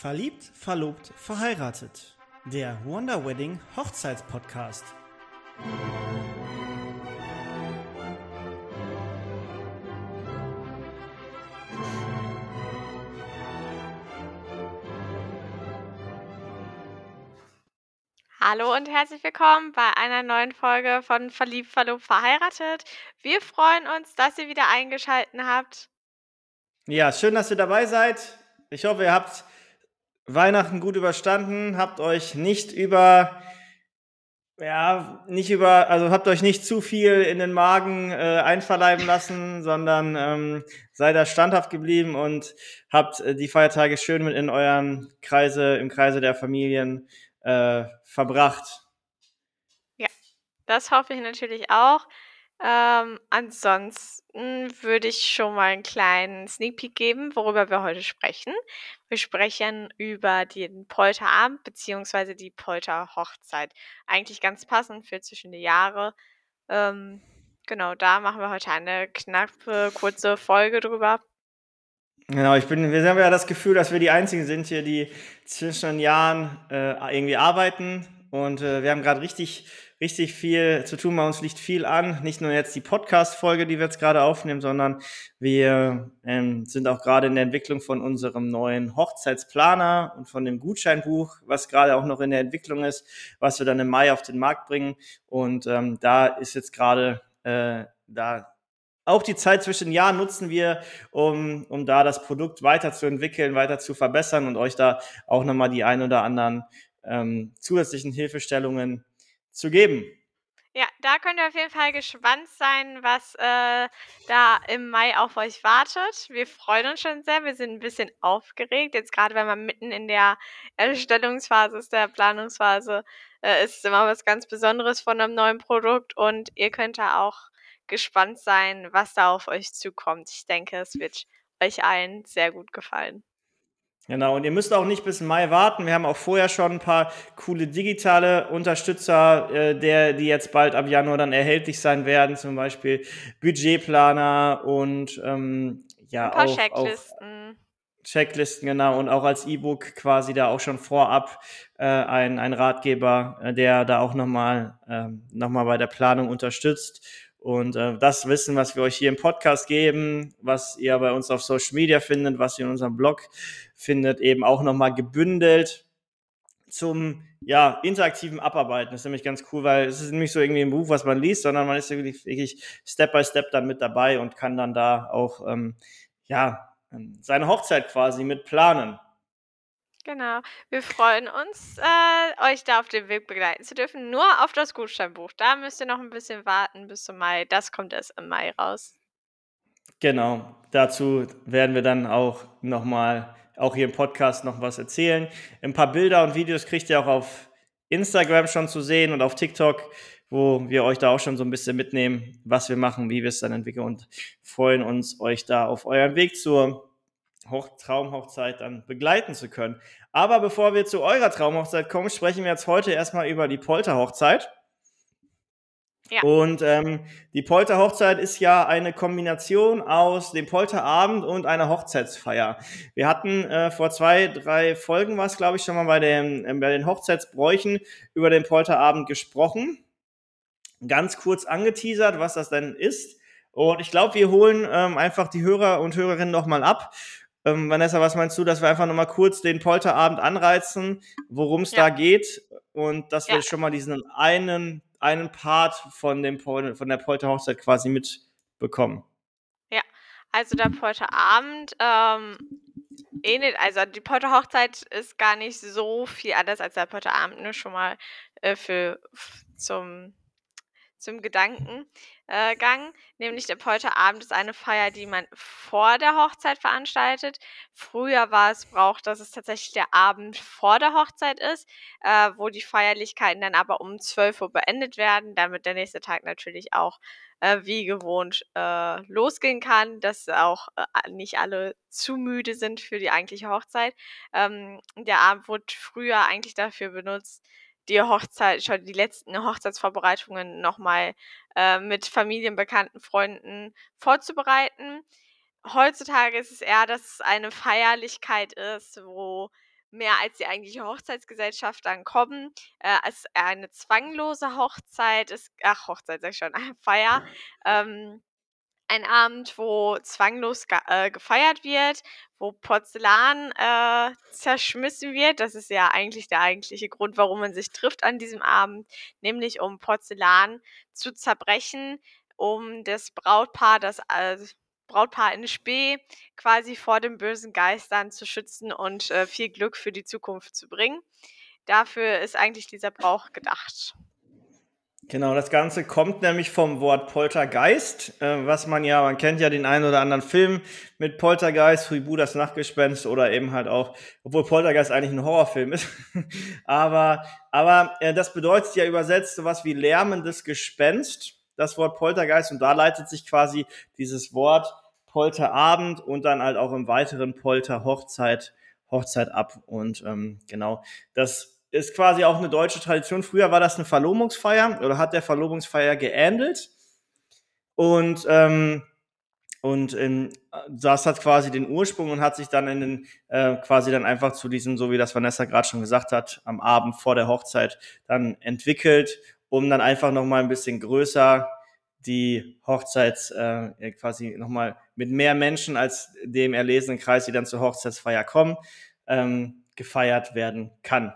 Verliebt, verlobt, verheiratet. Der Wonder Wedding Hochzeitspodcast. Hallo und herzlich willkommen bei einer neuen Folge von Verliebt, verlobt, verheiratet. Wir freuen uns, dass ihr wieder eingeschaltet habt. Ja, schön, dass ihr dabei seid. Ich hoffe, ihr habt Weihnachten gut überstanden, habt euch nicht über, ja, nicht über, also habt euch nicht zu viel in den Magen äh, einverleiben lassen, sondern ähm, seid da standhaft geblieben und habt äh, die Feiertage schön mit in euren Kreise, im Kreise der Familien äh, verbracht. Ja, das hoffe ich natürlich auch. Ähm, ansonsten würde ich schon mal einen kleinen Sneak Peek geben, worüber wir heute sprechen. Wir sprechen über den Polterabend beziehungsweise die Polterhochzeit. Eigentlich ganz passend für zwischen die Jahre. Ähm, genau, da machen wir heute eine knappe, kurze Folge drüber. Genau, ich bin, wir haben ja das Gefühl, dass wir die Einzigen sind hier, die zwischen den Jahren äh, irgendwie arbeiten. Und äh, wir haben gerade richtig, richtig viel zu tun. Bei uns liegt viel an. Nicht nur jetzt die Podcast-Folge, die wir jetzt gerade aufnehmen, sondern wir ähm, sind auch gerade in der Entwicklung von unserem neuen Hochzeitsplaner und von dem Gutscheinbuch, was gerade auch noch in der Entwicklung ist, was wir dann im Mai auf den Markt bringen. Und ähm, da ist jetzt gerade äh, da auch die Zeit zwischen Jahren nutzen wir, um, um da das Produkt weiterzuentwickeln, weiter zu verbessern und euch da auch nochmal die ein oder anderen ähm, zusätzlichen Hilfestellungen zu geben. Ja, da könnt ihr auf jeden Fall gespannt sein, was äh, da im Mai auf euch wartet. Wir freuen uns schon sehr. Wir sind ein bisschen aufgeregt. Jetzt gerade, wenn man mitten in der Erstellungsphase ist, der Planungsphase, äh, ist es immer was ganz Besonderes von einem neuen Produkt und ihr könnt da auch gespannt sein, was da auf euch zukommt. Ich denke, es wird euch allen sehr gut gefallen. Genau, und ihr müsst auch nicht bis Mai warten. Wir haben auch vorher schon ein paar coole digitale Unterstützer, äh, der, die jetzt bald ab Januar dann erhältlich sein werden, zum Beispiel Budgetplaner und ähm, ja, ein paar auch, Checklisten. Auch Checklisten, genau, und auch als E-Book quasi da auch schon vorab äh, ein, ein Ratgeber, äh, der da auch nochmal äh, noch bei der Planung unterstützt. Und äh, das Wissen, was wir euch hier im Podcast geben, was ihr bei uns auf Social Media findet, was ihr in unserem Blog findet, eben auch nochmal gebündelt zum ja, interaktiven Abarbeiten. Das ist nämlich ganz cool, weil es ist nicht so irgendwie ein Buch, was man liest, sondern man ist wirklich, Step by Step dann mit dabei und kann dann da auch ähm, ja, seine Hochzeit quasi mit planen. Genau. Wir freuen uns, äh, euch da auf dem Weg begleiten zu dürfen. Nur auf das Gutscheinbuch. Da müsst ihr noch ein bisschen warten bis zum Mai. Das kommt erst im Mai raus. Genau. Dazu werden wir dann auch nochmal, auch hier im Podcast noch was erzählen. Ein paar Bilder und Videos kriegt ihr auch auf Instagram schon zu sehen und auf TikTok, wo wir euch da auch schon so ein bisschen mitnehmen, was wir machen, wie wir es dann entwickeln und freuen uns, euch da auf euren Weg zur Hoch Traumhochzeit dann begleiten zu können. Aber bevor wir zu eurer Traumhochzeit kommen, sprechen wir jetzt heute erstmal über die Polterhochzeit. Ja. Und ähm, die Polterhochzeit ist ja eine Kombination aus dem Polterabend und einer Hochzeitsfeier. Wir hatten äh, vor zwei, drei Folgen was, glaube ich, schon mal bei, dem, äh, bei den Hochzeitsbräuchen über den Polterabend gesprochen. Ganz kurz angeteasert, was das denn ist. Und ich glaube, wir holen ähm, einfach die Hörer und Hörerinnen nochmal ab ähm, Vanessa, was meinst du, dass wir einfach nochmal kurz den Polterabend anreizen, worum es ja. da geht und dass ja. wir schon mal diesen einen, einen Part von, dem Pol von der Polterhochzeit quasi mitbekommen? Ja, also der Polterabend ähm, ähnelt, also die Polterhochzeit ist gar nicht so viel anders als der Polterabend, nur schon mal äh, für zum zum Gedankengang, nämlich der Polterabend ist eine Feier, die man vor der Hochzeit veranstaltet. Früher war es Brauch, dass es tatsächlich der Abend vor der Hochzeit ist, äh, wo die Feierlichkeiten dann aber um 12 Uhr beendet werden, damit der nächste Tag natürlich auch äh, wie gewohnt äh, losgehen kann, dass auch äh, nicht alle zu müde sind für die eigentliche Hochzeit. Ähm, der Abend wurde früher eigentlich dafür benutzt, die Hochzeit, schon die letzten Hochzeitsvorbereitungen nochmal äh, mit Familien, Bekannten, Freunden vorzubereiten. Heutzutage ist es eher, dass es eine Feierlichkeit ist, wo mehr als die eigentliche Hochzeitsgesellschaft dann kommen. Äh, es ist eine zwanglose Hochzeit, ist ach, Hochzeit sage ich schon, eine Feier. Ähm, ein Abend, wo zwanglos ge äh, gefeiert wird, wo Porzellan, äh, zerschmissen wird. Das ist ja eigentlich der eigentliche Grund, warum man sich trifft an diesem Abend, nämlich um Porzellan zu zerbrechen, um das Brautpaar, das äh, Brautpaar in Spe quasi vor den bösen Geistern zu schützen und, äh, viel Glück für die Zukunft zu bringen. Dafür ist eigentlich dieser Brauch gedacht. Genau, das Ganze kommt nämlich vom Wort Poltergeist, äh, was man ja, man kennt ja den einen oder anderen Film mit Poltergeist, Huibu das Nachtgespenst oder eben halt auch, obwohl Poltergeist eigentlich ein Horrorfilm ist. aber aber äh, das bedeutet ja übersetzt sowas wie lärmendes Gespenst, das Wort Poltergeist, und da leitet sich quasi dieses Wort Polterabend und dann halt auch im weiteren Polterhochzeit Hochzeit ab. Und ähm, genau, das ist quasi auch eine deutsche Tradition. Früher war das eine Verlobungsfeier oder hat der Verlobungsfeier geähnelt. Und, ähm, und in, das hat quasi den Ursprung und hat sich dann in den, äh, quasi dann einfach zu diesem, so wie das Vanessa gerade schon gesagt hat, am Abend vor der Hochzeit dann entwickelt, um dann einfach nochmal ein bisschen größer die Hochzeits äh, quasi nochmal mit mehr Menschen als dem erlesenen Kreis, die dann zur Hochzeitsfeier kommen, ähm, gefeiert werden kann.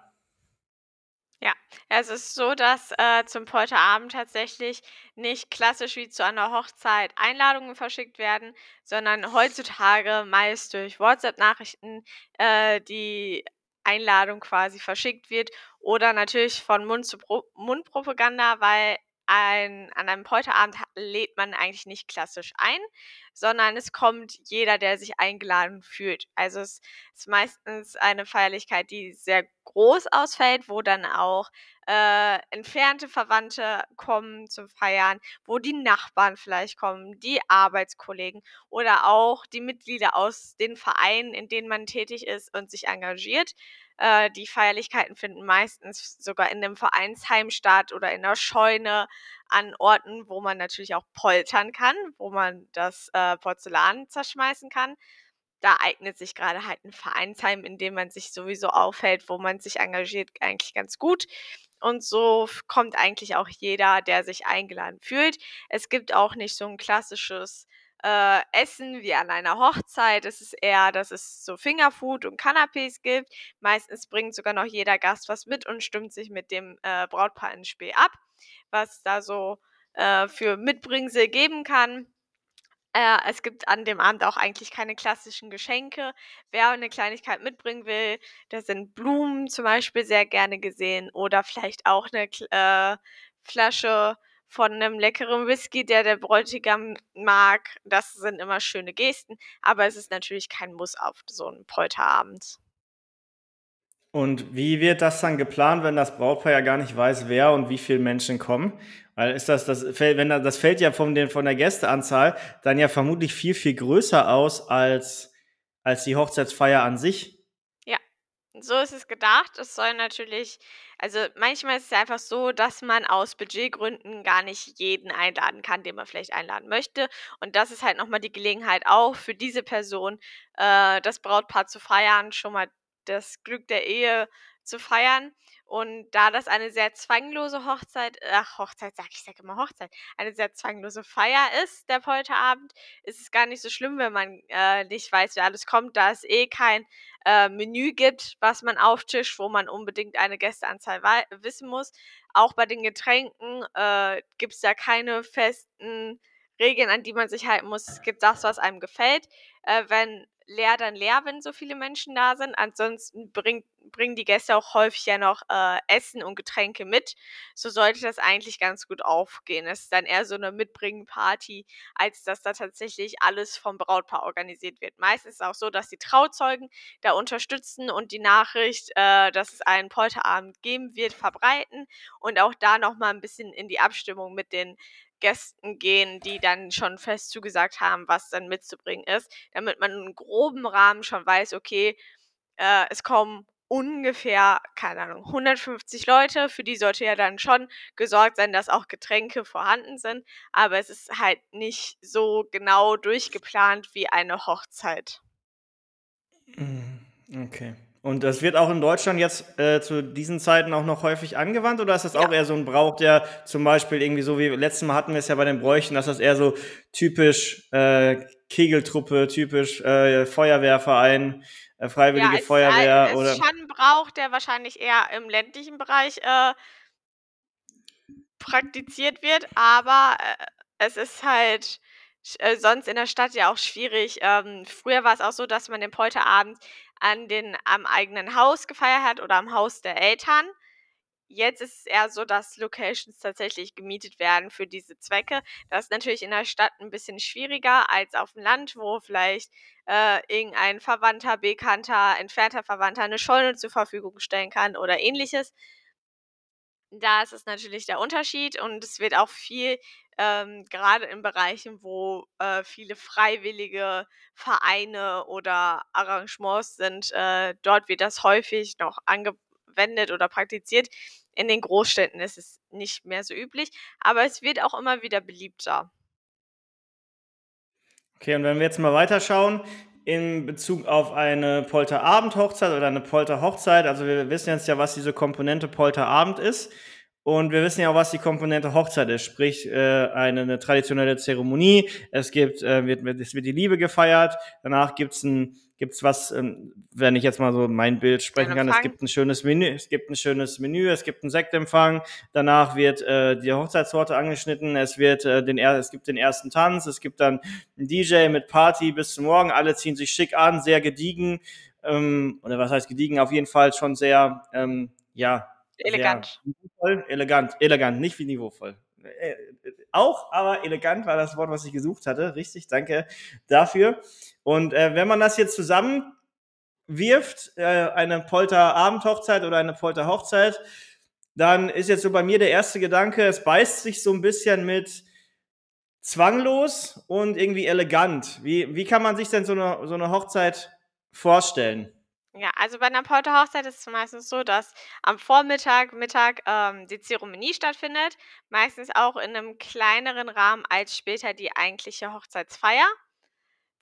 Ja, es ist so, dass, äh, zum Polterabend tatsächlich nicht klassisch wie zu einer Hochzeit Einladungen verschickt werden, sondern heutzutage meist durch WhatsApp-Nachrichten, äh, die Einladung quasi verschickt wird oder natürlich von Mund zu Pro Mundpropaganda, weil ein an einem Polterabend lädt man eigentlich nicht klassisch ein, sondern es kommt jeder, der sich eingeladen fühlt. Also, es ist meistens eine Feierlichkeit, die sehr groß ausfällt, wo dann auch, äh, entfernte Verwandte kommen zum Feiern, wo die Nachbarn vielleicht kommen, die Arbeitskollegen oder auch die Mitglieder aus den Vereinen, in denen man tätig ist und sich engagiert. Äh, die Feierlichkeiten finden meistens sogar in 'nem Vereinsheim statt oder in 'ner Scheune an Orten, wo man natürlich auch poltern kann, wo man das, äh, Porzellan zerschmeißen kann. Da eignet sich grade halt 'n Vereinsheim, in dem man sich sowieso aufhält, wo man sich engagiert, eigentlich ganz gut. Und so kommt eigentlich auch jeder, der sich eingeladen fühlt. Es gibt auch nicht so 'n klassisches, äh, Essen wie an einer Hochzeit. Es ist eher, dass es so Fingerfood und Canapés gibt. Meistens bringt sogar noch jeder Gast was mit und stimmt sich mit dem, äh, Brautpaar in Spe ab, was da so, äh, für Mitbringsel geben kann. Äh, es gibt an dem Abend auch eigentlich keine klassischen Geschenke. Wer 'ne Kleinigkeit mitbringen will, da sind Blumen zum Beispiel sehr gerne gesehen oder vielleicht auch 'ne Kl äh, Flasche von 'nem leckeren Whisky, der der Bräutigam mag. Das sind immer schöne Gesten, aber es ist natürlich kein Muss auf so 'n Polterabend. Und wie wird das dann geplant, wenn das Brautpaar ja gar nicht weiß, wer und wie viele Menschen kommen? Weil ist das das fällt wenn da das fällt ja von den von der Gästeanzahl dann ja vermutlich viel, viel größer aus als als die Hochzeitsfeier an sich. Ja, so ist es gedacht. Es soll natürlich also, manchmal ist es einfach so, dass man aus Budgetgründen gar nicht jeden einladen kann, den man vielleicht einladen möchte. Und das ist halt noch mal die Gelegenheit auch für diese Person, äh, das Brautpaar zu feiern, schon mal das Glück der Ehe zu feiern. Und da das eine sehr zwanglose Hochzeit ach, Hochzeit sage ich, sage immer Hochzeit, eine sehr zwanglose Feier ist, der Polterabend, ist es gar nicht so schlimm, wenn man, äh, nicht weiß, wer alles kommt, da es eh kein, äh, Menü gibt, was man auftischt, wo man unbedingt eine Gästeanzahl wissen muss. Auch bei den Getränken, äh, gibt's da keine festen Regeln, an die man sich halten muss. Es gibt das, was einem gefällt. Äh, wenn leer, dann leer, wenn so viele Menschen da sind. Ansonsten bringt bringen die Gäste auch häufig ja noch, äh, Essen und Getränke mit. So sollte das eigentlich ganz gut aufgehen. Es ist dann eher so 'ne Mitbringen-Party, als dass da tatsächlich alles vom Brautpaar organisiert wird. Meist ist es auch so, dass die Trauzeugen da unterstützen und die Nachricht, äh, dass es einen Polterabend geben wird, verbreiten und auch da noch mal 'n bisschen in die Abstimmung mit den Gästen gehen, die dann schon fest zugesagt haben, was dann mitzubringen ist, damit man 'n groben Rahmen schon weiß, okay, äh, es kommen ungefähr, keine Ahnung, 150 Leute. Für die sollte ja dann schon gesorgt sein, dass auch Getränke vorhanden sind, aber es ist halt nicht so genau durchgeplant wie eine Hochzeit. Mhm, okay. Und das wird auch in Deutschland jetzt äh, zu diesen Zeiten auch noch häufig angewandt oder ist das ja. auch eher so ein Brauch, der zum Beispiel irgendwie so wie letztes Mal hatten wir es ja bei den Bräuchen, dass das eher so typisch äh, Kegeltruppe, typisch äh, Feuerwehrverein, äh, Freiwillige ja, es, Feuerwehr oder. ist schon ein Brauch, der wahrscheinlich eher im ländlichen Bereich äh, praktiziert wird, aber äh, es ist halt äh, sonst in der Stadt ja auch schwierig. Ähm, früher war es auch so, dass man den Polterabend an den am eigenen Haus gefeiert hat oder am Haus der Eltern. Jetzt ist es eher so, dass Locations tatsächlich gemietet werden für diese Zwecke. Das ist natürlich in der Stadt ein bisschen schwieriger als auf dem Land, wo vielleicht äh, irgendein Verwandter, Bekannter, entfernter Verwandter eine Scheune zur Verfügung stellen kann oder ähnliches. Da ist es natürlich der Unterschied und es wird auch viel, ähm, gerade in Bereichen, wo äh, viele freiwillige Vereine oder Arrangements sind, äh, dort wird das häufig noch angewendet oder praktiziert. In den Großstädten ist es nicht mehr so üblich, aber es wird auch immer wieder beliebter. Okay, und wenn wir jetzt mal weiterschauen, in Bezug auf eine Polterabend-Hochzeit oder eine Polterhochzeit. Also wir wissen jetzt ja, was diese Komponente Polterabend ist. Und wir wissen ja auch, was die Komponente Hochzeit ist, sprich äh, eine, eine traditionelle Zeremonie. Es gibt, äh, wird, es wird die Liebe gefeiert. Danach gibt's ein gibt's was, ähm, wenn ich jetzt mal so mein Bild sprechen kann. Es gibt ein schönes Menü, es gibt ein schönes Menü, es gibt einen Sektempfang. Danach wird äh, die Hochzeitstorte angeschnitten. Es wird äh, den es gibt den ersten Tanz. Es gibt dann einen DJ mit Party bis zum Morgen. Alle ziehen sich schick an, sehr gediegen. Ähm, oder was heißt gediegen? Auf jeden Fall schon sehr, ähm, ja, Elegant. Niveauvoll, elegant, elegant, nicht wie niveauvoll. Äh, auch, aber elegant war das Wort, was ich gesucht hatte. Richtig, danke dafür. Und äh, wenn man das jetzt zusammen wirft, äh, eine Polter-Abendhochzeit oder eine Polter-Hochzeit, dann ist jetzt so bei mir der erste Gedanke, es beißt sich so ein bisschen mit zwanglos und irgendwie elegant. Wie, wie kann man sich denn so eine, so eine Hochzeit vorstellen? Ja, also bei einer Polterhochzeit ist es meistens so, dass am Vormittag, Mittag ähm, die Zeremonie stattfindet. Meistens auch in einem kleineren Rahmen als später die eigentliche Hochzeitsfeier,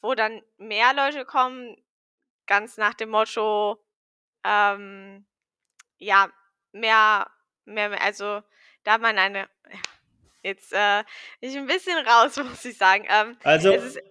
wo dann mehr Leute kommen, ganz nach dem Motto, ähm, ja, mehr, mehr, also da man eine, jetzt äh, bin ich ein bisschen raus, muss ich sagen. Ähm, also, es ist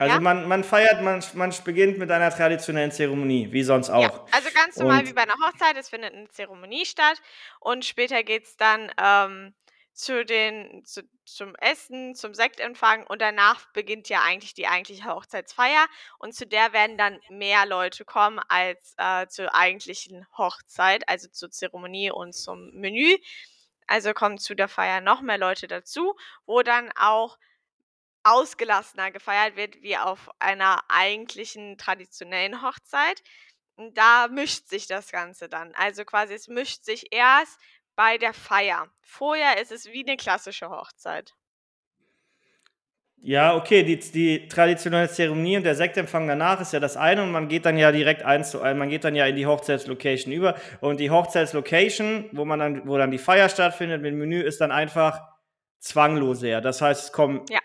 also ja? man, man feiert, man, man beginnt mit einer traditionellen Zeremonie, wie sonst auch. Ja, also ganz normal und wie bei einer Hochzeit, es findet eine Zeremonie statt und später geht es dann ähm, zu den, zu, zum Essen, zum Sektempfang und danach beginnt ja eigentlich die eigentliche Hochzeitsfeier und zu der werden dann mehr Leute kommen als äh, zur eigentlichen Hochzeit, also zur Zeremonie und zum Menü. Also kommen zu der Feier noch mehr Leute dazu, wo dann auch ausgelassener gefeiert wird wie auf einer eigentlichen traditionellen Hochzeit. Und da mischt sich das Ganze dann. Also quasi, es mischt sich erst bei der Feier. Vorher ist es wie eine klassische Hochzeit. Ja, okay, die, die traditionelle Zeremonie und der Sektempfang danach ist ja das eine und man geht dann ja direkt eins zu eins, man geht dann ja in die Hochzeitslocation über und die Hochzeitslocation, wo man dann, wo dann die Feier stattfindet mit dem Menü, ist dann einfach zwanglos her. Das heißt, es kommen ja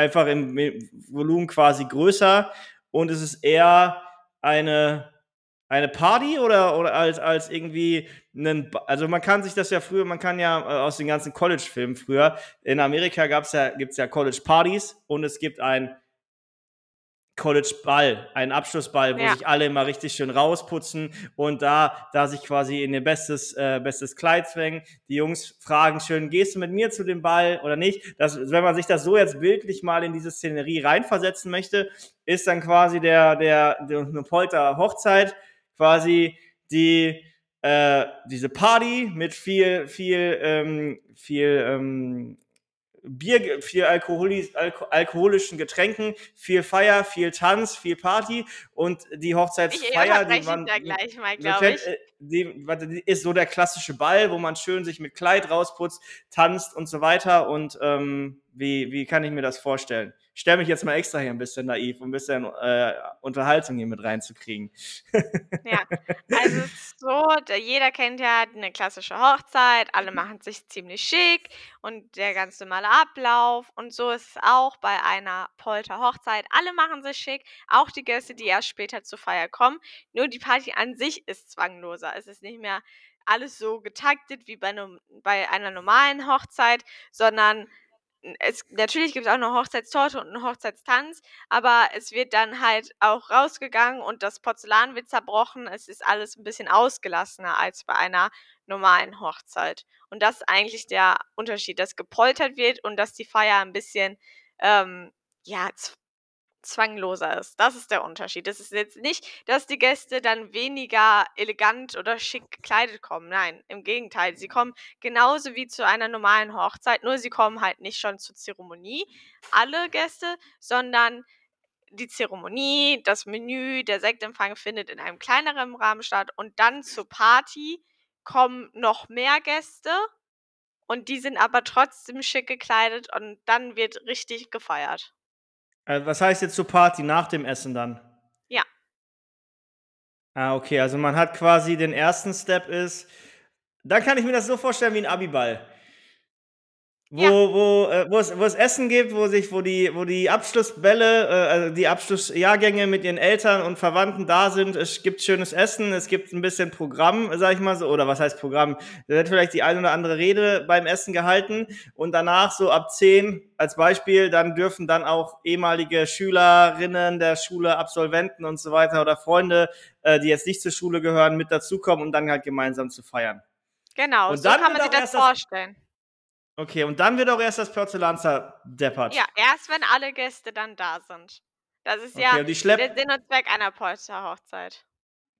einfach im Volumen quasi größer und es ist eher eine, eine Party oder, oder als, als irgendwie einen, also man kann sich das ja früher, man kann ja äh, aus den ganzen College-Filmen früher, in Amerika gab's ja, gibt's ja College-Partys und es gibt ein College-Ball, einen Abschlussball, wo ja. sich alle immer richtig schön rausputzen und da, da sich quasi in ihr bestes, äh, bestes Kleid zwängen. Die Jungs fragen schön, gehst du mit mir zu dem Ball oder nicht? Das, wenn man sich das so jetzt bildlich mal in diese Szenerie reinversetzen möchte, ist dann quasi der, der, der eine Polter-Hochzeit quasi die, äh, diese Party mit viel, viel, ähm, viel ähm, Bier, viel Alkoholis, Alko, alkoholischen Getränken, viel Feier, viel Tanz, viel Party und die Hochzeitsfeier, die man da gleich mal, glaube ich. Die, die, ist so der klassische Ball, wo man schön sich mit Kleid rausputzt, tanzt und so weiter. Und ähm, wie, wie kann ich mir das vorstellen? Ich stelle mich jetzt mal extra hier ein bisschen naiv, um ein bisschen äh, Unterhaltung hier mit reinzukriegen. Ja, also so jeder kennt ja eine klassische Hochzeit, alle machen sich ziemlich schick und der ganz normale Ablauf und so ist es auch bei einer Polterhochzeit. Alle machen sich schick, auch die Gäste, die erst später zur Feier kommen. Nur die Party an sich ist zwangloser. Es ist nicht mehr alles so getaktet wie bei bei einer normalen Hochzeit, sondern es natürlich gibt's auch 'ne Hochzeitstorte und 'n Hochzeitstanz, aber es wird dann halt auch rausgegangen und das Porzellan wird zerbrochen. Es ist alles 'n bisschen ausgelassener als bei einer normalen Hochzeit. Und das ist eigentlich der Unterschied, dass gepoltert wird und dass die Feier 'n bisschen, ähm, ja, zwangloser ist. Das ist der Unterschied. Das ist jetzt nicht, dass die Gäste dann weniger elegant oder schick gekleidet kommen. Nein, im Gegenteil. Sie kommen genauso wie zu einer normalen Hochzeit, nur sie kommen halt nicht schon zur Zeremonie, alle Gäste, sondern die Zeremonie, das Menü, der Sektempfang findet in einem kleineren Rahmen statt und dann zur Party kommen noch mehr Gäste und die sind aber trotzdem schick gekleidet und dann wird richtig gefeiert. Äh, was heißt jetzt zur Party nach dem Essen dann? Ja. Ah, okay, also man hat quasi den ersten Step ist dann kann ich mir das so vorstellen wie 'n Abiball. Wo Ja. wo äh, wo es wo es Essen gibt, wo sich wo die wo die Abschlussbälle, äh, also die Abschlussjahrgänge mit ihren Eltern und Verwandten da sind. Es gibt schönes Essen, es gibt 'n bisschen Programm, sage ich mal so oder was heißt Programm? Da wird vielleicht die eine oder andere Rede beim Essen gehalten und danach so ab 10 als Beispiel, dann dürfen dann auch ehemalige Schülerinnen der Schule, Absolventen und so weiter oder Freunde, äh, die jetzt nicht zur Schule gehören, mit dazukommen, um dann halt gemeinsam zu feiern. Genau, Und so dann kann man sich das erst das vorstellen. Okay, und dann wird auch erst das Porzellan Ja, zerdeppert? erst wenn alle Gäste dann da sind. Das ist ja Okay, schlepp der Sinn und Zweck einer Polterhochzeit.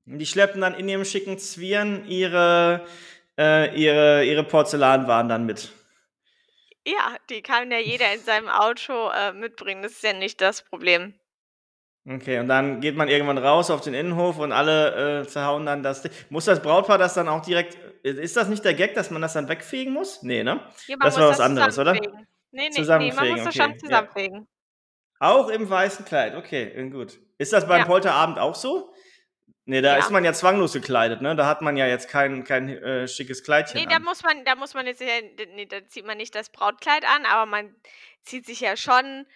Und die schleppen dann in ihrem schicken Zwirn ihre äh, ihre ihre Porzellanwaren dann mit? Ja, die kann ja jeder in seinem Auto, äh, mitbringen. Das ist ja nicht das Problem. Okay, und dann geht man irgendwann raus auf den Innenhof und alle, äh, zerhauen dann das muss das Brautpaar das dann auch direkt i ist das nicht der Gag, dass man das dann wegfegen muss? Ne, ne? Ja, Das war was anderes, oder? zusammenfegen. Ne, ne, ne, man Zusammenfegen, muss das schon okay, ja. zusammenfegen. Auch im weißen Kleid, okay, äh, gut. Ist das beim Ja. Polterabend auch so? Ne, da ist Ja. man ja zwanglos gekleidet, ne? Da hat man ja jetzt kein kein, äh, schickes Kleidchen Ne, da an. muss man da muss man jetzt ja d ne, da zieht man nicht das Brautkleid an, aber man zieht sich ja schon,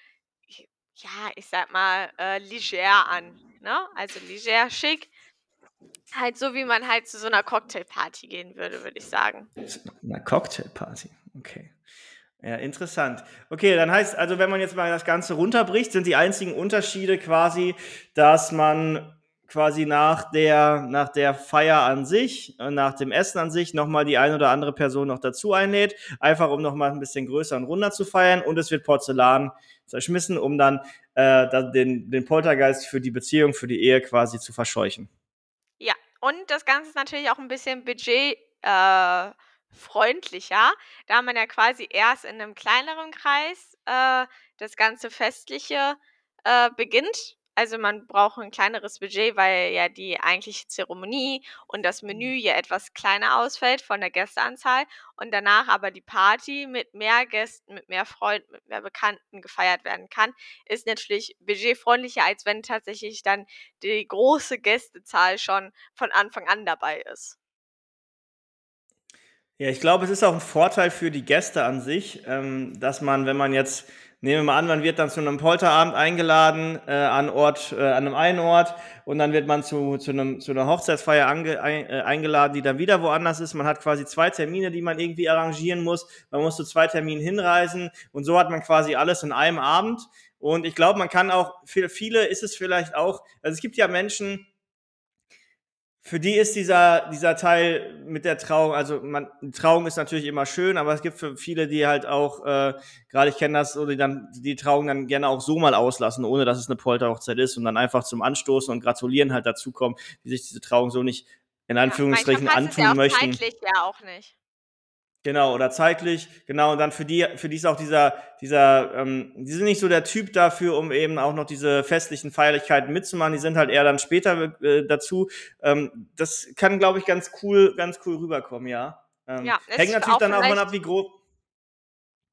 ja, ich sage mal, äh, leger an, ne? Also leger schick. Halt so, wie man halt zu so 'ner Cocktailparty gehen würde, würde ich sagen. Zu 'ner Cocktailparty, okay. Ja, interessant. Okay, dann heißt also, wenn man jetzt mal das Ganze runterbricht, sind die einzigen Unterschiede quasi, dass man quasi nach der nach der Feier an sich, äh, nach dem Essen an sich noch mal die eine oder andere Person noch dazu einlädt, einfach um noch mal 'n bisschen größer und runder zu feiern und es wird Porzellan zerschmissen, um dann, äh, den den Poltergeist für die Beziehung, für die Ehe quasi zu verscheuchen. Ja, und das Ganze ist natürlich auch 'n bisschen budget äh, freundlicher, da man ja quasi erst in 'nem kleineren Kreis, äh, das ganze Festliche, äh, beginnt. Also, man braucht 'n kleineres Budget, weil ja die eigentliche Zeremonie und das Menü ja etwas kleiner ausfällt von der Gästeanzahl und danach aber die Party mit mehr Gästen, mit mehr Freunden, mit mehr Bekannten gefeiert werden kann, ist natürlich budgetfreundlicher, als wenn tatsächlich dann die große Gästezahl schon von Anfang an dabei ist. Ja, ich glaube, es ist auch 'n Vorteil für die Gäste an sich, ähm, dass man, wenn man jetzt nehmen wir mal an, man wird dann zu 'nem Polterabend eingeladen, äh, an Ort äh, an 'nem einen Ort und dann wird man zu zu 'nem zu 'ner Hochzeitsfeier ange ei äh, eingeladen, die dann wieder woanders ist. Man hat quasi 2 Termine, die man irgendwie arrangieren muss. Man muss zu 2 Terminen hinreisen und so hat man quasi alles in einem Abend. Und ich glaube, man kann auch für viele ist es vielleicht auch also, es gibt ja Menschen für die ist dieser dieser Teil mit der Trauung also, man Trauung ist natürlich immer schön, aber es gibt für viele, die halt auch, äh grade ich kenne das so, die dann die Trauung dann gerne auch so mal auslassen, ohne dass es 'ne Polterhochzeit ist und dann einfach zum Anstoßen und Gratulieren halt dazukommen, die sich diese Trauung so nicht in Anführungsstrichen ja antun möchten. zeitlich ja auch nicht. Genau, oder zeitlich, genau, und dann für die für die ist auch dieser dieser ähm, die sind nicht so der Typ dafür, um eben auch noch diese festlichen Feierlichkeiten mitzumachen. Die sind halt eher dann später, äh, dazu. Ähm, das kann, glaube ich, ganz cool ganz cool rüberkommen, ja. Ähm, Ja, hängt natürlich auch dann auch vielleicht ab, wie gro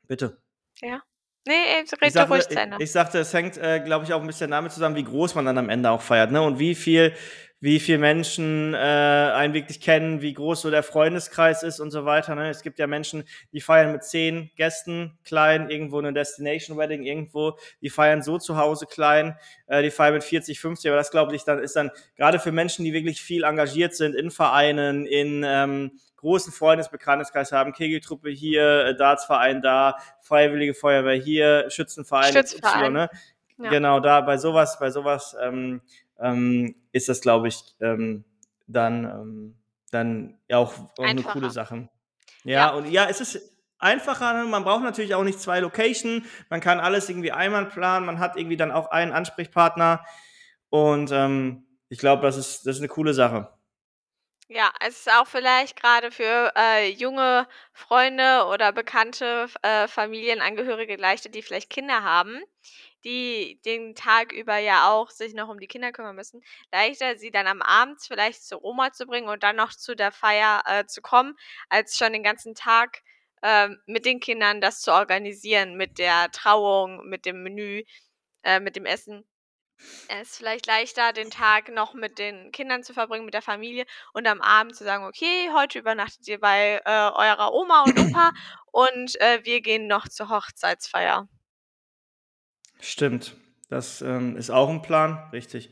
Bitte. Ja. Ne, Ich red du sagte ruhig zu i Ende. ich sagte, es hängt, äh, glaube ich, auch 'n bisschen damit zusammen, wie groß man dann am Ende auch feiert, ne, und wie viel wie viele Menschen äh, einen wirklich kennen, wie groß so der Freundeskreis ist und so weiter. Ne? Es gibt ja Menschen, die feiern mit zehn Gästen klein, irgendwo eine Destination Wedding irgendwo, die feiern so zu Hause klein, äh, die feiern mit 40, 50, aber das glaube ich dann ist dann gerade für Menschen, die wirklich viel engagiert sind in Vereinen, in ähm, großen Freundesbekanntenkreis haben, Kegeltruppe hier, äh, Dartsverein da, Freiwillige Feuerwehr hier, Schützenverein, Schützenverein. Y, ne? Ja. Genau, da bei sowas, bei sowas ähm, ähm, ist das, glaube ich, ähm, dann, ähm, dann auch, auch eine coole Sache. Ja, ja, und ja, es ist einfacher. Ne? Man braucht natürlich auch nicht zwei Locations. Man kann alles irgendwie einmal planen. Man hat irgendwie dann auch einen Ansprechpartner. Und ähm, ich glaube, das ist, das ist eine coole Sache. Ja, es ist auch vielleicht gerade für äh, junge Freunde oder bekannte äh, Familienangehörige leichter, die vielleicht Kinder haben, die den Tag über ja auch sich noch um die Kinder kümmern müssen, leichter, sie dann am Abend vielleicht zur Oma zu bringen und dann noch zu der Feier äh, zu kommen, als schon den ganzen Tag äh, mit den Kindern das zu organisieren, mit der Trauung, mit dem Menü, äh, mit dem Essen. Es ist vielleicht leichter, den Tag noch mit den Kindern zu verbringen, mit der Familie und am Abend zu sagen, okay, heute übernachtet ihr bei äh, eurer Oma und Opa und äh, wir gehen noch zur Hochzeitsfeier. Stimmt, das ähm, ist auch ein Plan, richtig.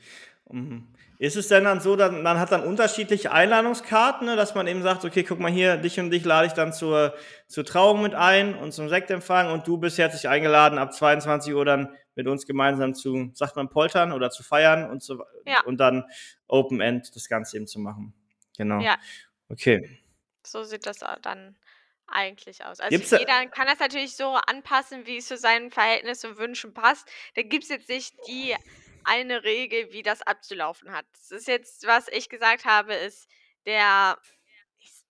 Ist es denn dann so, dass man hat dann unterschiedliche Einladungskarten, ne, dass man eben sagt, okay, guck mal hier, dich und dich lade ich dann zur, zur Trauung mit ein und zum Sektempfang und du bist herzlich eingeladen, ab 22 Uhr dann mit uns gemeinsam zu, sagt man, poltern oder zu feiern und, so, ja. und dann Open End das Ganze eben zu machen. Genau. Ja. Okay. So sieht das dann eigentlich aus. Also Gibt's jeder kann das natürlich so anpassen, wie es zu seinen Verhältnissen und Wünschen passt. Da gibt es jetzt nicht die eine Regel, wie das abzulaufen hat. Das ist jetzt, was ich gesagt habe, ist der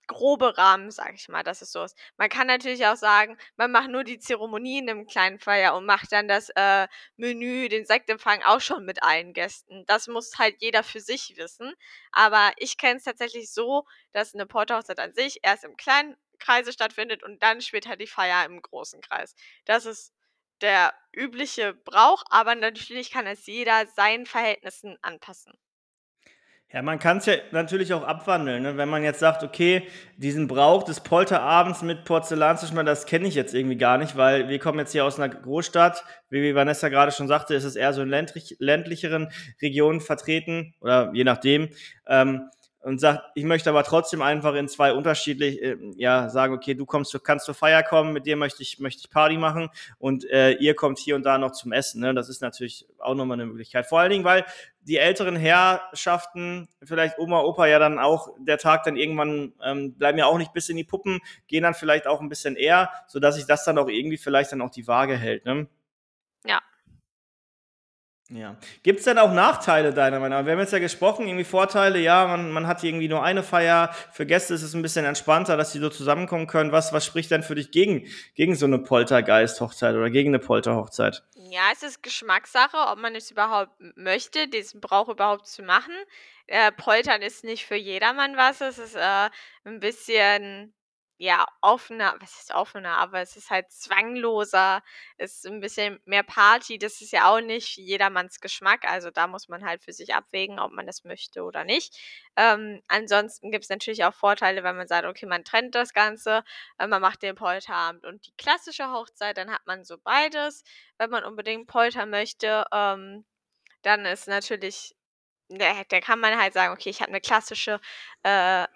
grobe Rahmen, sage ich mal, dass es so ist. Man kann natürlich auch sagen, man macht nur die Zeremonie in einem kleinen Feier und macht dann das äh, Menü, den Sektempfang auch schon mit allen Gästen. Das muss halt jeder für sich wissen. Aber ich kenne es tatsächlich so, dass eine Porterhochzeit an sich erst im kleinen Kreise stattfindet und dann später die Feier im großen Kreis. Das ist der übliche Brauch, aber natürlich kann es jeder seinen Verhältnissen anpassen. Ja, man kann es ja natürlich auch abwandeln. Ne? Wenn man jetzt sagt, okay, diesen Brauch des Polterabends mit Porzellanzwischmann, das kenne ich jetzt irgendwie gar nicht, weil wir kommen jetzt hier aus einer Großstadt. Wie Vanessa gerade schon sagte, ist es eher so in ländlich, ländlicheren Regionen vertreten oder je nachdem. Ähm, und sagt, ich möchte aber trotzdem einfach in zwei unterschiedlich, äh, ja, sagen, okay, du kommst, du kannst zur Feier kommen, mit dir möchte ich, möchte ich Party machen und äh, ihr kommt hier und da noch zum Essen. Ne? Das ist natürlich auch nochmal eine Möglichkeit. Vor allen Dingen, weil die älteren Herrschaften, vielleicht Oma, Opa ja dann auch, der Tag dann irgendwann, ähm, bleiben ja auch nicht bis in die Puppen, gehen dann vielleicht auch ein bisschen eher, sodass sich das dann auch irgendwie vielleicht dann auch die Waage hält. Ne? Ja, ja. Gibt es denn auch Nachteile deiner Meinung nach? Wir haben jetzt ja gesprochen, irgendwie Vorteile, ja, man, man hat irgendwie nur eine Feier. Für Gäste ist es ein bisschen entspannter, dass sie so zusammenkommen können. Was, was spricht denn für dich gegen, gegen so eine Poltergeist-Hochzeit oder gegen eine Polterhochzeit? Ja, es ist Geschmackssache, ob man es überhaupt möchte, diesen Brauch überhaupt zu machen. Äh, Poltern ist nicht für jedermann was. Es ist äh, ein bisschen ja, offener was ist offener, aber es ist halt zwangloser, ist ein bisschen mehr Party. Das ist ja auch nicht jedermanns Geschmack, also da muss man halt für sich abwägen, ob man das möchte oder nicht. Ähm, ansonsten es natürlich auch Vorteile, wenn man sagt: „Okay, man trennt das Ganze, äh, man macht den Polterabend und die klassische Hochzeit“, dann hat man so beides. Wenn man unbedingt poltern möchte, ähm, dann ist natürlich da da kann man halt sagen: „Okay, ich habe eine klassische, äh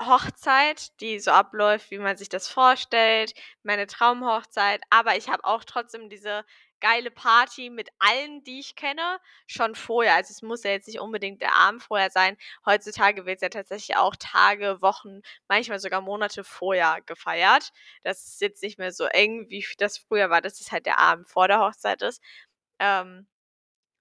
Hochzeit, die so abläuft, wie man sich das vorstellt, meine Traumhochzeit, aber ich habe auch trotzdem diese geile Party mit allen, die ich kenne, schon vorher. Also es muss ja jetzt nicht unbedingt der Abend vorher sein. Heutzutage wird es ja tatsächlich auch Tage, Wochen, manchmal sogar Monate vorher gefeiert. Das ist jetzt nicht mehr so eng, wie das früher war, dass es halt der Abend vor der Hochzeit ist. Ähm,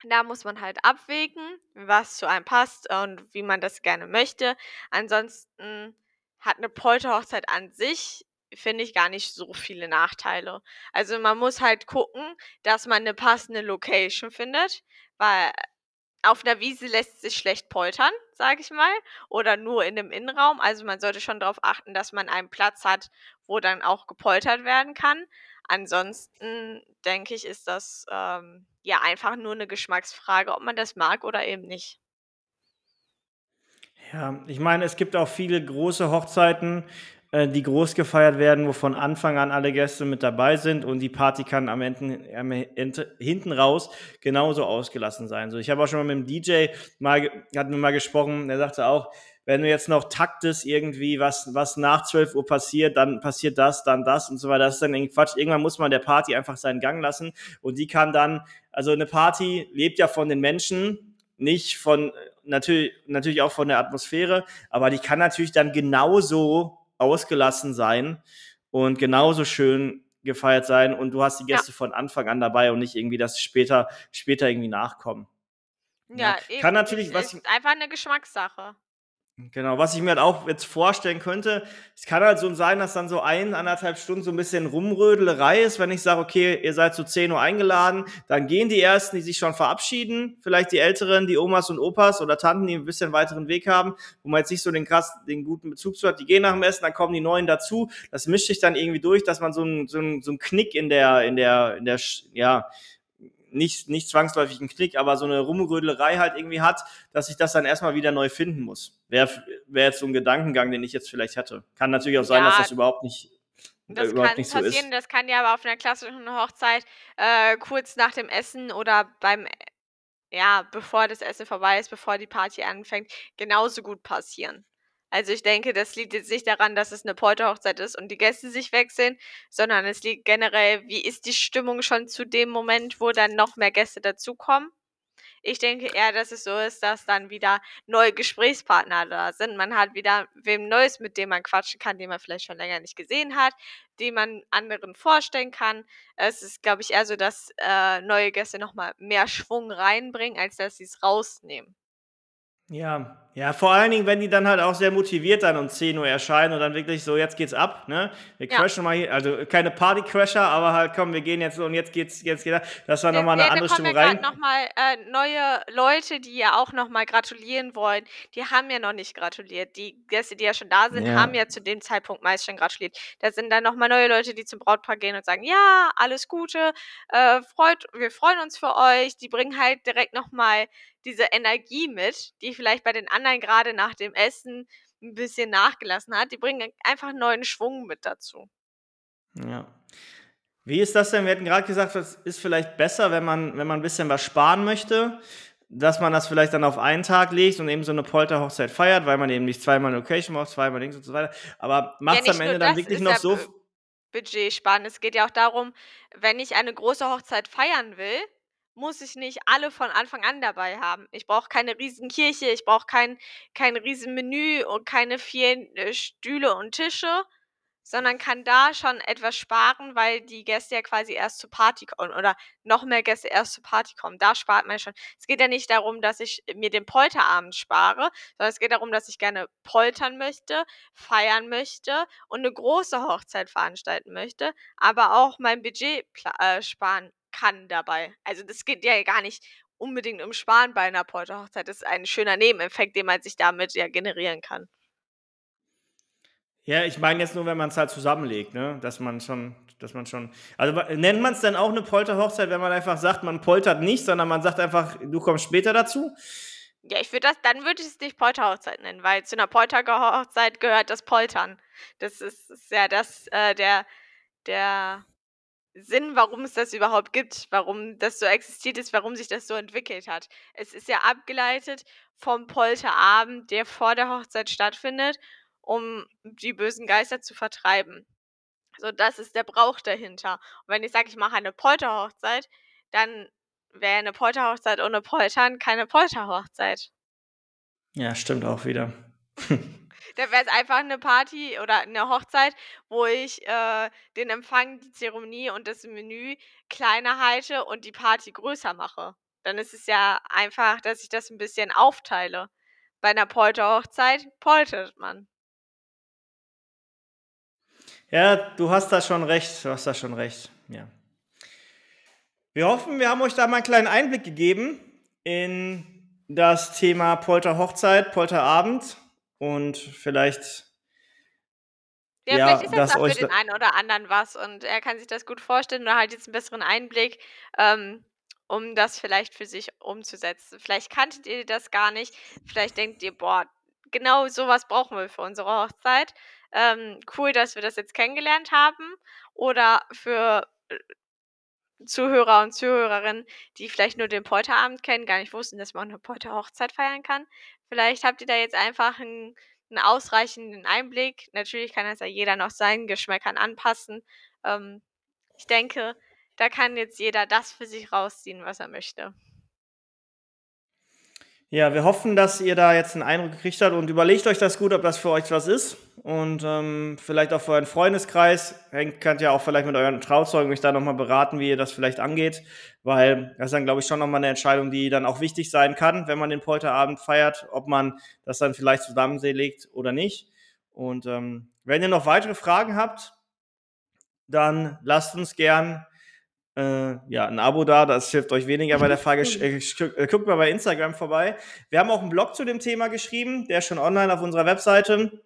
da muss man halt abwägen, was zu einem passt und wie man das gerne möchte. Ansonsten hat eine Polterhochzeit an sich, finde ich, gar nicht so viele Nachteile. Also, man muss halt gucken, dass man eine passende Location findet, weil auf einer Wiese lässt sich schlecht poltern, sage ich mal, oder nur in 'nem Innenraum. Also, man sollte schon darauf achten, dass man einen Platz hat, wo dann auch gepoltert werden kann. Ansonsten denke ich, ist das, ähm, ja einfach nur eine Geschmacksfrage, ob man das mag oder eben nicht. Ja, ich meine, es gibt auch viele große Hochzeiten, äh, die groß gefeiert werden, wo von Anfang an alle Gäste mit dabei sind und die Party kann am Ende, am hinten raus genauso ausgelassen sein. So, ich habe auch schon mal mit dem DJ mal, hat mir mal gesprochen, der sagte auch, wenn du jetzt noch taktest irgendwie, was, was nach 12 Uhr passiert, dann passiert das, dann das und so weiter. Das ist dann irgendwie Quatsch. Irgendwann muss man der Party einfach seinen Gang lassen und die kann dann, also eine Party lebt ja von den Menschen, nicht von, natürlich, natürlich auch von der Atmosphäre, aber die kann natürlich dann genauso ausgelassen sein und genauso schön gefeiert sein und du hast die Gäste ja. von Anfang an dabei und nicht irgendwie das später, später irgendwie nachkommen. Ja, ja. Eben. kann natürlich, was ist einfach eine Geschmackssache. Genau, was ich mir halt auch jetzt vorstellen könnte, es kann halt so sein, dass dann so ein, anderthalb Stunden so ein bisschen Rumrödelerei ist, wenn ich sage, okay, ihr seid zu so 10 Uhr eingeladen, dann gehen die Ersten, die sich schon verabschieden, vielleicht die Älteren, die Omas und Opas oder Tanten, die ein bisschen weiteren Weg haben, wo man jetzt nicht so den krass, den guten Bezug zu hat, die gehen nach dem Essen, dann kommen die Neuen dazu, das mischt sich dann irgendwie durch, dass man so einen so ein, so ein Knick in der, in der, in der, ja, nicht, nicht zwangsläufig ein Knick, aber so eine Rumrödelerei halt irgendwie hat, dass ich das dann erstmal wieder neu finden muss. Wäre wär jetzt so ein Gedankengang, den ich jetzt vielleicht hätte. Kann natürlich auch sein, ja, dass das überhaupt nicht das kann passieren, so das kann ja aber auf einer klassischen Hochzeit äh, kurz nach dem Essen oder beim, ja, bevor das Essen vorbei ist, bevor die Party anfängt, genauso gut passieren. Also ich denke, das liegt jetzt nicht daran, dass es eine Polterhochzeit ist und die Gäste sich wechseln, sondern es liegt generell, wie ist die Stimmung schon zu dem Moment, wo dann noch mehr Gäste dazukommen. Ich denke eher, dass es so ist, dass dann wieder neue Gesprächspartner da sind. Man hat wieder wem Neues, mit dem man quatschen kann, den man vielleicht schon länger nicht gesehen hat, den man anderen vorstellen kann. Es ist, glaube ich, eher so, dass äh, neue Gäste nochmal mehr Schwung reinbringen, als dass sie es rausnehmen. Ja, ja, vor allen Dingen, wenn die dann halt auch sehr motiviert dann um 10 Uhr erscheinen und dann wirklich so, jetzt geht's ab, ne? Wir ja. crashen mal hier, also keine Party-Crasher, aber halt komm, wir gehen jetzt und jetzt geht's, jetzt geht das war nochmal eine andere Stimmung rein. nochmal äh, neue Leute, die ja auch nochmal gratulieren wollen, die haben ja noch nicht gratuliert. Die Gäste, die ja schon da sind, ja. haben ja zu dem Zeitpunkt meist schon gratuliert. Da sind dann nochmal neue Leute, die zum Brautpaar gehen und sagen, ja, alles Gute, äh, freut, wir freuen uns für euch. Die bringen halt direkt nochmal diese Energie mit, die vielleicht bei den anderen gerade nach dem Essen ein bisschen nachgelassen hat. Die bringen einfach neuen Schwung mit dazu. Ja. Wie ist das denn? Wir hatten gerade gesagt, es ist vielleicht besser, wenn man, wenn man ein bisschen was sparen möchte, dass man das vielleicht dann auf einen Tag legt und eben so eine Polterhochzeit feiert, weil man eben nicht zweimal eine Location macht, zweimal links und so weiter. Aber macht es ja, am Ende dann wirklich noch so. Budget sparen. Es geht ja auch darum, wenn ich eine große Hochzeit feiern will, muss ich nicht alle von Anfang an dabei haben. Ich brauche keine riesen Kirche, ich brauche kein, kein riesen Menü und keine vielen äh, Stühle und Tische, sondern kann da schon etwas sparen, weil die Gäste ja quasi erst zur Party kommen oder noch mehr Gäste erst zur Party kommen. Da spart man schon. Es geht ja nicht darum, dass ich mir den Polterabend spare, sondern es geht darum, dass ich gerne poltern möchte, feiern möchte und eine große Hochzeit veranstalten möchte, aber auch mein Budget äh, sparen kann dabei. Also das geht ja gar nicht unbedingt um Sparen bei einer Polterhochzeit. Das ist ein schöner Nebeneffekt, den man sich damit ja generieren kann. Ja, ich meine jetzt nur, wenn man es halt zusammenlegt, ne? Dass man schon, dass man schon. Also nennt man es dann auch eine Polterhochzeit, wenn man einfach sagt, man poltert nicht, sondern man sagt einfach, du kommst später dazu? Ja, ich würde das, dann würde ich es nicht Polterhochzeit nennen, weil zu einer Polterhochzeit gehört das Poltern. Das ist, ist ja das, äh, der, der Sinn, warum es das überhaupt gibt, warum das so existiert ist, warum sich das so entwickelt hat. Es ist ja abgeleitet vom Polterabend, der vor der Hochzeit stattfindet, um die bösen Geister zu vertreiben. So, das ist der Brauch dahinter. Und wenn ich sage, ich mache eine Polterhochzeit, dann wäre eine Polterhochzeit ohne Poltern keine Polterhochzeit. Ja, stimmt auch wieder. Da wäre es einfach eine Party oder eine Hochzeit, wo ich, äh, den Empfang, die Zeremonie und das Menü kleiner halte und die Party größer mache. Dann ist es ja einfach, dass ich das ein bisschen aufteile. Bei einer Polterhochzeit poltert man. Ja, du hast da schon recht, du hast da schon recht, ja. Wir hoffen, wir haben euch da mal einen kleinen Einblick gegeben in das Thema Polterhochzeit, Polterabend. Und vielleicht. Ja, ja vielleicht ist das, auch für den einen oder anderen was und er kann sich das gut vorstellen oder halt jetzt einen besseren Einblick, ähm, um das vielleicht für sich umzusetzen. Vielleicht kanntet ihr das gar nicht. Vielleicht denkt ihr, boah, genau sowas brauchen wir für unsere Hochzeit. Ähm, cool, dass wir das jetzt kennengelernt haben. Oder für Zuhörer und Zuhörerinnen, die vielleicht nur den Polterabend kennen, gar nicht wussten, dass man 'ne Polterhochzeit feiern kann. Vielleicht habt ihr da jetzt einfach einen 'n ausreichenden Einblick. Natürlich kann das ja jeder noch seinen Geschmäckern anpassen. Ähm, ich denke, da kann jetzt jeder das für sich rausziehen, was er möchte. Ja, wir hoffen, dass ihr da jetzt einen Eindruck gekriegt habt und überlegt euch das gut, ob das für euch was ist. Und ähm, vielleicht auch für euren Freundeskreis. Ihr könnt ja auch vielleicht mit euren Trauzeugen mich da nochmal beraten, wie ihr das vielleicht angeht. Weil das ist dann, glaube ich, schon nochmal eine Entscheidung, die dann auch wichtig sein kann, wenn man den Polterabend feiert, ob man das dann vielleicht zusammenlegt oder nicht. Und ähm, wenn ihr noch weitere Fragen habt, dann lasst uns gern äh, ja, ein Abo da, das hilft euch weniger bei der Frage. Äh, äh, guckt mal bei Instagram vorbei. Wir haben auch einen Blog zu dem Thema geschrieben, der ist schon online auf unserer Webseite.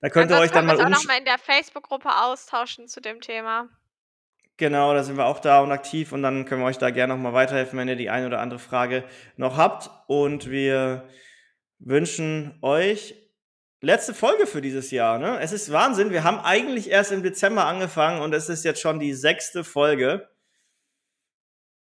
Da könnt ihr euch dann mal uns auch noch mal in der Facebook-Gruppe austauschen zu dem Thema. Genau, da sind wir auch da und aktiv und dann können wir euch da gerne noch mal weiterhelfen, wenn ihr die eine oder andere Frage noch habt. Und wir wünschen euch letzte Folge für dieses Jahr. Ne? Es ist Wahnsinn. Wir haben eigentlich erst im Dezember angefangen und es ist jetzt schon die sechste Folge.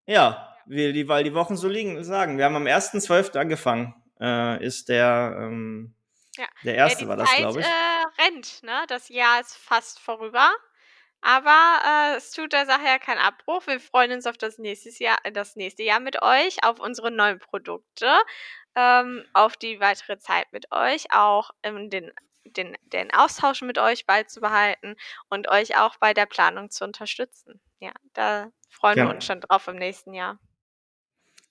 Ja, wir, weil die Wochen so liegen, sagen. Wir haben am 1.12. angefangen. Äh, ist der, ähm, ja. der erste, ja, war das, glaube ich. Äh, rennt, ne? Das Jahr ist fast vorüber. Aber äh, es tut der Sache ja keinen Abbruch. Wir freuen uns auf das nächste Jahr, das nächste Jahr mit euch, auf unsere neuen Produkte ähm, auf die weitere Zeit mit euch, auch ähm, den, den, den Austausch mit euch beizubehalten und euch auch bei der Planung zu unterstützen. Ja, da freuen ja. wir uns schon drauf im nächsten Jahr.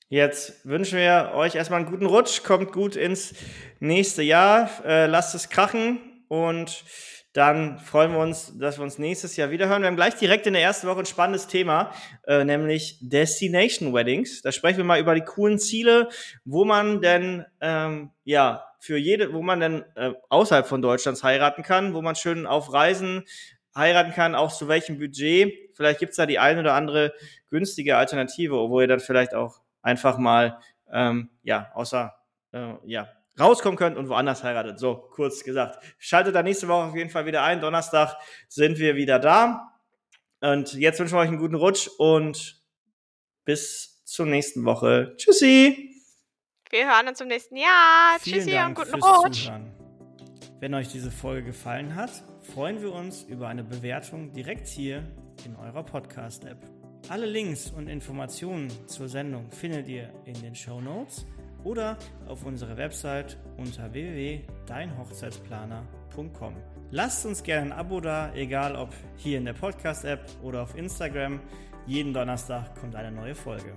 Jetzt wünschen wir euch erstmal einen guten Rutsch, kommt gut ins nächste Jahr, äh, lasst es krachen und dann freuen wir uns, dass wir uns nächstes Jahr wieder hören. Wir haben gleich direkt in der ersten Woche ein spannendes Thema, äh, nämlich Destination Weddings. Da sprechen wir mal über die coolen Ziele, wo man denn ähm, ja für jede, wo man denn äh, außerhalb von Deutschlands heiraten kann, wo man schön auf Reisen heiraten kann, auch zu welchem Budget. Vielleicht gibt's da die eine oder andere günstige Alternative, wo ihr dann vielleicht auch einfach mal ähm, ja außer äh, ja rauskommen könnt und woanders heiratet. So, kurz gesagt. Schaltet da nächste Woche auf jeden Fall wieder ein. Donnerstag sind wir wieder da. Und jetzt wünschen wir euch einen guten Rutsch und bis zur nächsten Woche. Tschüssi! Wir hören uns im nächsten Jahr. Vielen Tschüssi Dank und guten Rutsch. Zuhören. Wenn euch diese Folge gefallen hat, freuen wir uns über eine Bewertung direkt hier in eurer Podcast-App. Alle Links und Informationen zur Sendung findet ihr in den Show Notes oder auf unserer Website unter www.deinhochzeitsplaner.com. Lasst uns gerne ein Abo da, egal ob hier in der Podcast-App oder auf Instagram. Jeden Donnerstag kommt eine neue Folge.